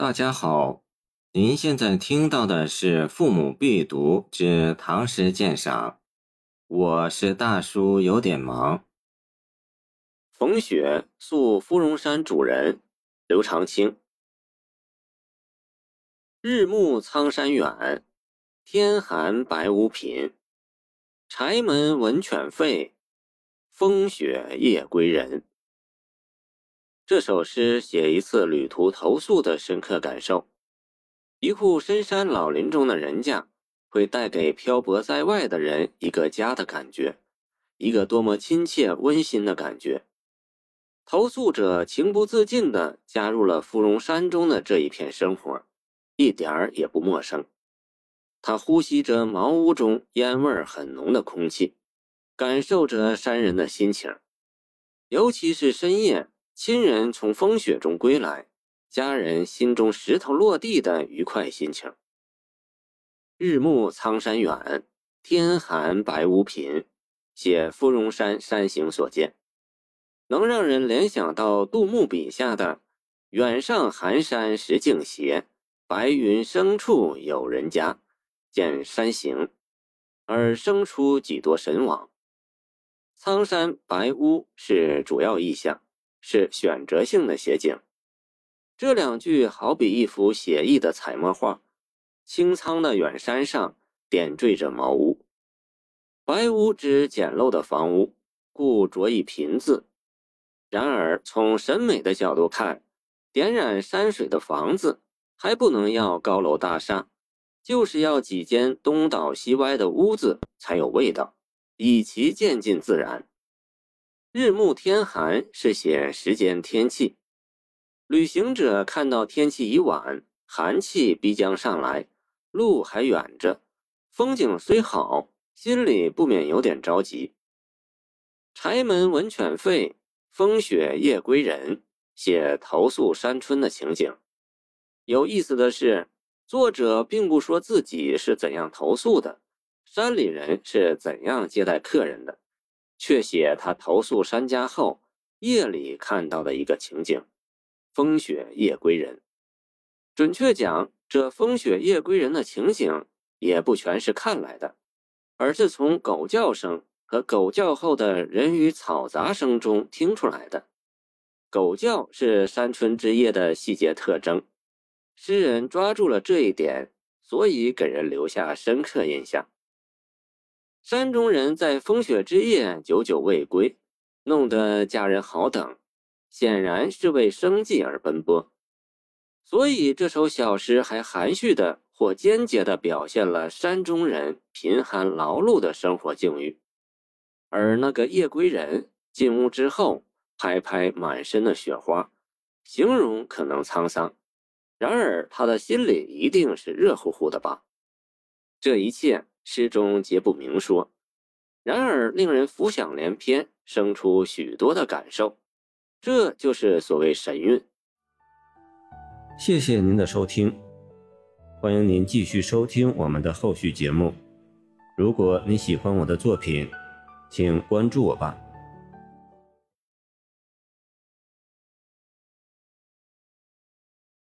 大家好，您现在听到的是《父母必读之唐诗鉴赏》，我是大叔，有点忙。冯雪宿芙蓉山主人刘长卿：日暮苍山远，天寒白屋贫。柴门闻犬吠，风雪夜归人。这首诗写一次旅途投宿的深刻感受。一户深山老林中的人家，会带给漂泊在外的人一个家的感觉，一个多么亲切温馨的感觉。投宿者情不自禁地加入了芙蓉山中的这一片生活，一点儿也不陌生。他呼吸着茅屋中烟味很浓的空气，感受着山人的心情，尤其是深夜。亲人从风雪中归来，家人心中石头落地的愉快心情。日暮苍山远，天寒白屋贫，写芙蓉山山行所见，能让人联想到杜牧笔下的“远上寒山石径斜，白云深处有人家”，见山行，而生出几多神往。苍山白屋是主要意象。是选择性的写景，这两句好比一幅写意的彩墨画。清苍的远山上点缀着茅屋，白屋指简陋的房屋，故着以贫字。然而从审美的角度看，点染山水的房子还不能要高楼大厦，就是要几间东倒西歪的屋子才有味道，以其渐进自然。日暮天寒是写时间天气，旅行者看到天气已晚，寒气逼将上来，路还远着，风景虽好，心里不免有点着急。柴门闻犬吠，风雪夜归人，写投宿山村的情景。有意思的是，作者并不说自己是怎样投宿的，山里人是怎样接待客人的。却写他投宿山家后夜里看到的一个情景：风雪夜归人。准确讲，这风雪夜归人的情景也不全是看来的，而是从狗叫声和狗叫后的人与草杂声中听出来的。狗叫是山村之夜的细节特征，诗人抓住了这一点，所以给人留下深刻印象。山中人在风雪之夜久久未归，弄得家人好等，显然是为生计而奔波。所以这首小诗还含蓄的或间接的表现了山中人贫寒劳碌的生活境遇。而那个夜归人进屋之后，拍拍满身的雪花，形容可能沧桑，然而他的心里一定是热乎乎的吧？这一切。诗中皆不明说，然而令人浮想联翩，生出许多的感受，这就是所谓神韵。谢谢您的收听，欢迎您继续收听我们的后续节目。如果你喜欢我的作品，请关注我吧。